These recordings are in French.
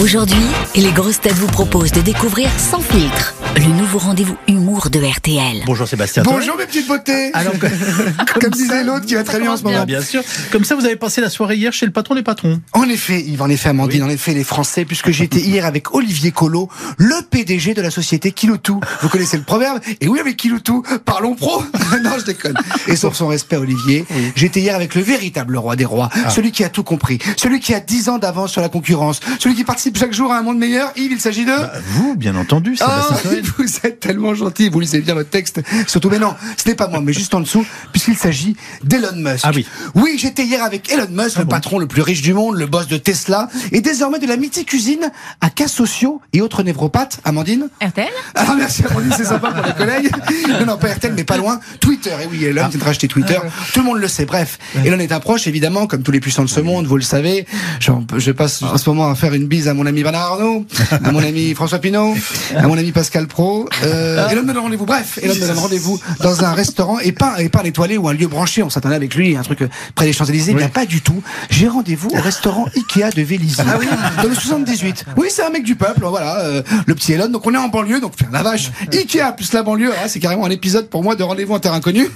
Aujourd'hui, les grosses têtes vous proposent de découvrir Sans filtre, le nouveau rendez-vous humour de RTL. Bonjour Sébastien. Bonjour mes petites beautés Alors, Comme disait l'autre qui va très bien en ce moment. bien sûr. Comme ça, vous avez passé la soirée hier chez le patron des patrons. En effet, Yves, en effet, Amandine, en effet, les Français, puisque j'étais hier avec Olivier Collot, le PDG de la société Kiloutou. Vous connaissez le proverbe? Et oui, avec Kiloutou, parlons pro Non, je déconne. Et sauf son respect, Olivier, j'étais hier avec le véritable roi des rois, celui qui a tout compris, celui qui a 10 ans d'avance sur la concurrence, celui qui participe chaque jour à un monde meilleur. Yves, il s'agit de... Bah, vous, bien entendu, Ah, Toen. vous êtes tellement gentil, vous lisez bien votre texte. Surtout, mais non, ce n'est pas moi, mais juste en dessous, puisqu'il s'agit d'Elon Musk. Ah oui. Oui, j'étais hier avec Elon Musk, le patron le plus riche du monde, le boss de Tesla, et désormais de la mythique usine à cas sociaux et autres névropathes. Amandine RTL Ah merci Amandine, c'est sympa pour les collègues. Non, non, pas RTL, mais pas loin. Twitter, et oui, Elon vient de racheter Twitter. Tout le monde le sait. Bref, Elon est un proche, évidemment, comme tous les puissants de ce monde, vous le savez. Je passe en ce moment à faire une bise à mon ami Bernard Arnault, à mon ami François Pinault, à mon ami Pascal Pro. Euh, Elon me donne rendez-vous. Bref, Elon me donne rendez-vous dans un restaurant et pas, et pas un étoilé ou un lieu branché. On s'attendait avec lui, un truc euh, près des Champs-Élysées. Bien pas du tout. J'ai rendez-vous au restaurant Ikea de Vélizy. Ah oui Dans le 78. Oui, c'est un mec du peuple, voilà, euh, le petit Elon. Donc on est en banlieue, donc putain, la vache. Ikea plus la banlieue, ah, c'est carrément un épisode pour moi de rendez-vous en terre inconnue.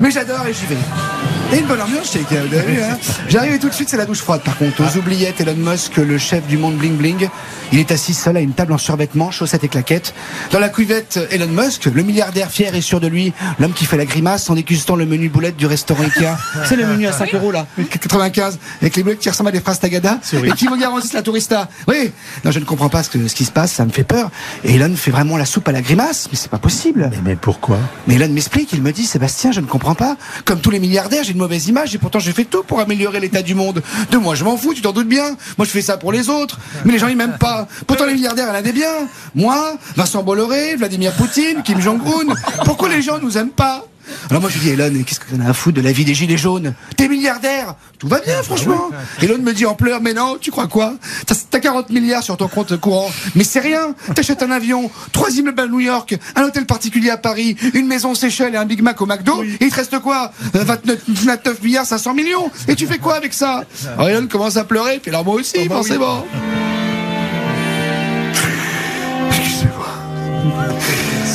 Mais j'adore et j'y vais. Et une bonne ambiance chez Ikea, vous avez vu, hein J'arrive et tout de suite, c'est la douche froide. Par contre, aux oubliettes, Elon Musk, le chef du monde bling bling, il est assis seul à une table en survêtement, chaussettes et claquettes. Dans la cuvette, Elon Musk, le milliardaire fier et sûr de lui, l'homme qui fait la grimace en dégustant le menu boulette du restaurant Ikea. C'est le menu à 5 euros là, 95, avec les boulettes qui ressemblent à des phrases tagada et qui me garantissent la tourista. Oui, non, je ne comprends pas ce, que, ce qui se passe, ça me fait peur. Et Elon fait vraiment la soupe à la grimace, mais c'est pas possible. Mais, mais pourquoi? Mais Elon m'explique, il me dit, Sébastien, je ne comprends pas. Comme tous les milliardaires, j'ai mauvaise image et pourtant je fais tout pour améliorer l'état du monde. De moi, je m'en fous, tu t'en doutes bien. Moi, je fais ça pour les autres. Mais les gens, ils m'aiment pas. Pourtant, les milliardaires, il y en a des biens. Moi, Vincent Bolloré, Vladimir Poutine, Kim Jong-un. Pourquoi les gens nous aiment pas? Alors moi je dis Elon, qu'est-ce que t'en as à foutre de la vie des gilets jaunes? T'es milliardaire! Tout va bien franchement. Elon me dit en pleurs, mais non, tu crois quoi? T'as t'as 40 milliards sur ton compte courant, mais c'est rien. T'achètes un avion, trois immeubles à New York, un hôtel particulier à Paris, une maison aux Seychelles et un Big Mac au McDo, et il te reste quoi? Euh, 29, 29 milliards 500 millions. Et tu fais quoi avec ça? Alors Elon commence à pleurer, puis alors moi aussi, forcément. Excusez-moi.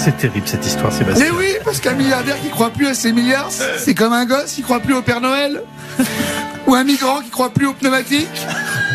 C'est terrible cette histoire, Sébastien. Mais oui, parce qu'un milliardaire qui croit plus à ses milliards, c'est comme un gosse qui croit plus au Père Noël. Ou un migrant qui croit plus aux pneumatiques.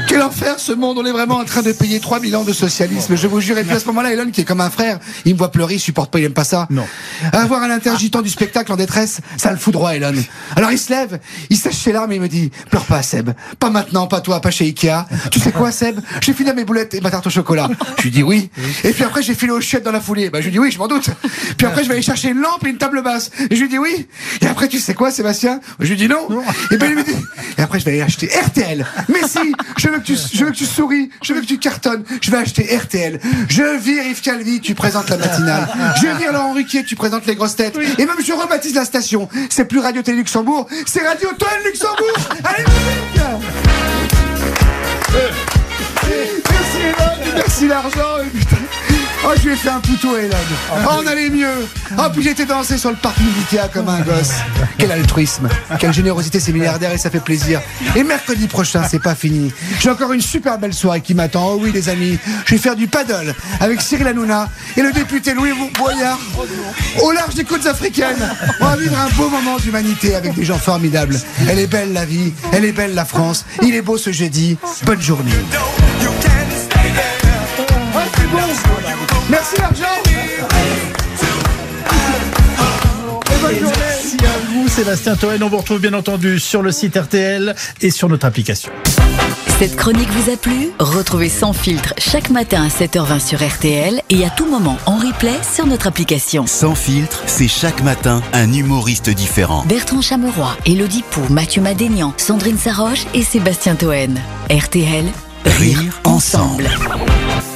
Quel enfer ce monde, on est vraiment en train de payer 3000 ans de socialisme, je vous jure. Et puis à ce moment-là, Elon, qui est comme un frère, il me voit pleurer, il supporte pas, il aime pas ça. Non. Avoir un intergitant du spectacle en détresse, ça le fout droit, Elon. Alors il se lève, il sèche ses larmes et il me dit, pleure pas, Seb. Pas maintenant, pas toi, pas chez Ikea. Tu sais quoi, Seb? J'ai fini mes boulettes et ma tarte au chocolat. Je lui dis oui. Et puis après, j'ai filé aux chiottes dans la foulée. Bah, je lui dis oui, je m'en doute. Puis après, je vais aller chercher une lampe et une table basse. Et je lui dis oui. Et après, tu sais quoi, Sébastien? Je lui dis non. Et ben, il me dit, et après, je vais aller acheter RTL. Mais si, je veux que tu, je veux que tu souris, je veux que tu cartonnes. Je vais acheter RTL. Je vire Yves Calvi, tu présentes la matinale. Je vire Laurent Ruquier, tu présentes les grosses têtes. Et même je rebaptise la station. C'est plus Radio Télé Luxembourg, c'est Radio Toile Luxembourg. Allez, musique! Merci Elon, merci l'argent. Oh, je lui ai fait un poutou, Elon. Oh, on allait mieux. Oh, puis j'ai été danser sur le parking d'Ikea comme un gosse. Quel altruisme, quelle générosité, ces milliardaires, et ça fait plaisir. Et mercredi prochain, c'est pas fini. J'ai encore une super belle soirée qui m'attend. Oh oui, les amis, je vais faire du paddle avec Cyril Hanouna et le député Louis Boyard au large des côtes africaines. On va vivre un beau moment d'humanité avec des gens formidables. Elle est belle la vie, elle est belle la France. Il est beau ce jeudi. Bonne journée. Oh, Sébastien Toen. On vous retrouve bien entendu sur le site RTL et sur notre application. Cette chronique vous a plu? Retrouvez Sans filtre chaque matin à 7h20 sur RTL et à tout moment en replay sur notre application. Sans filtre, c'est chaque matin un humoriste différent. Bertrand Chameroy, Elodie Pou, Mathieu Madénian, Sandrine Saroche et Sébastien Toen. RTL, rire, Rire ensemble. ensemble.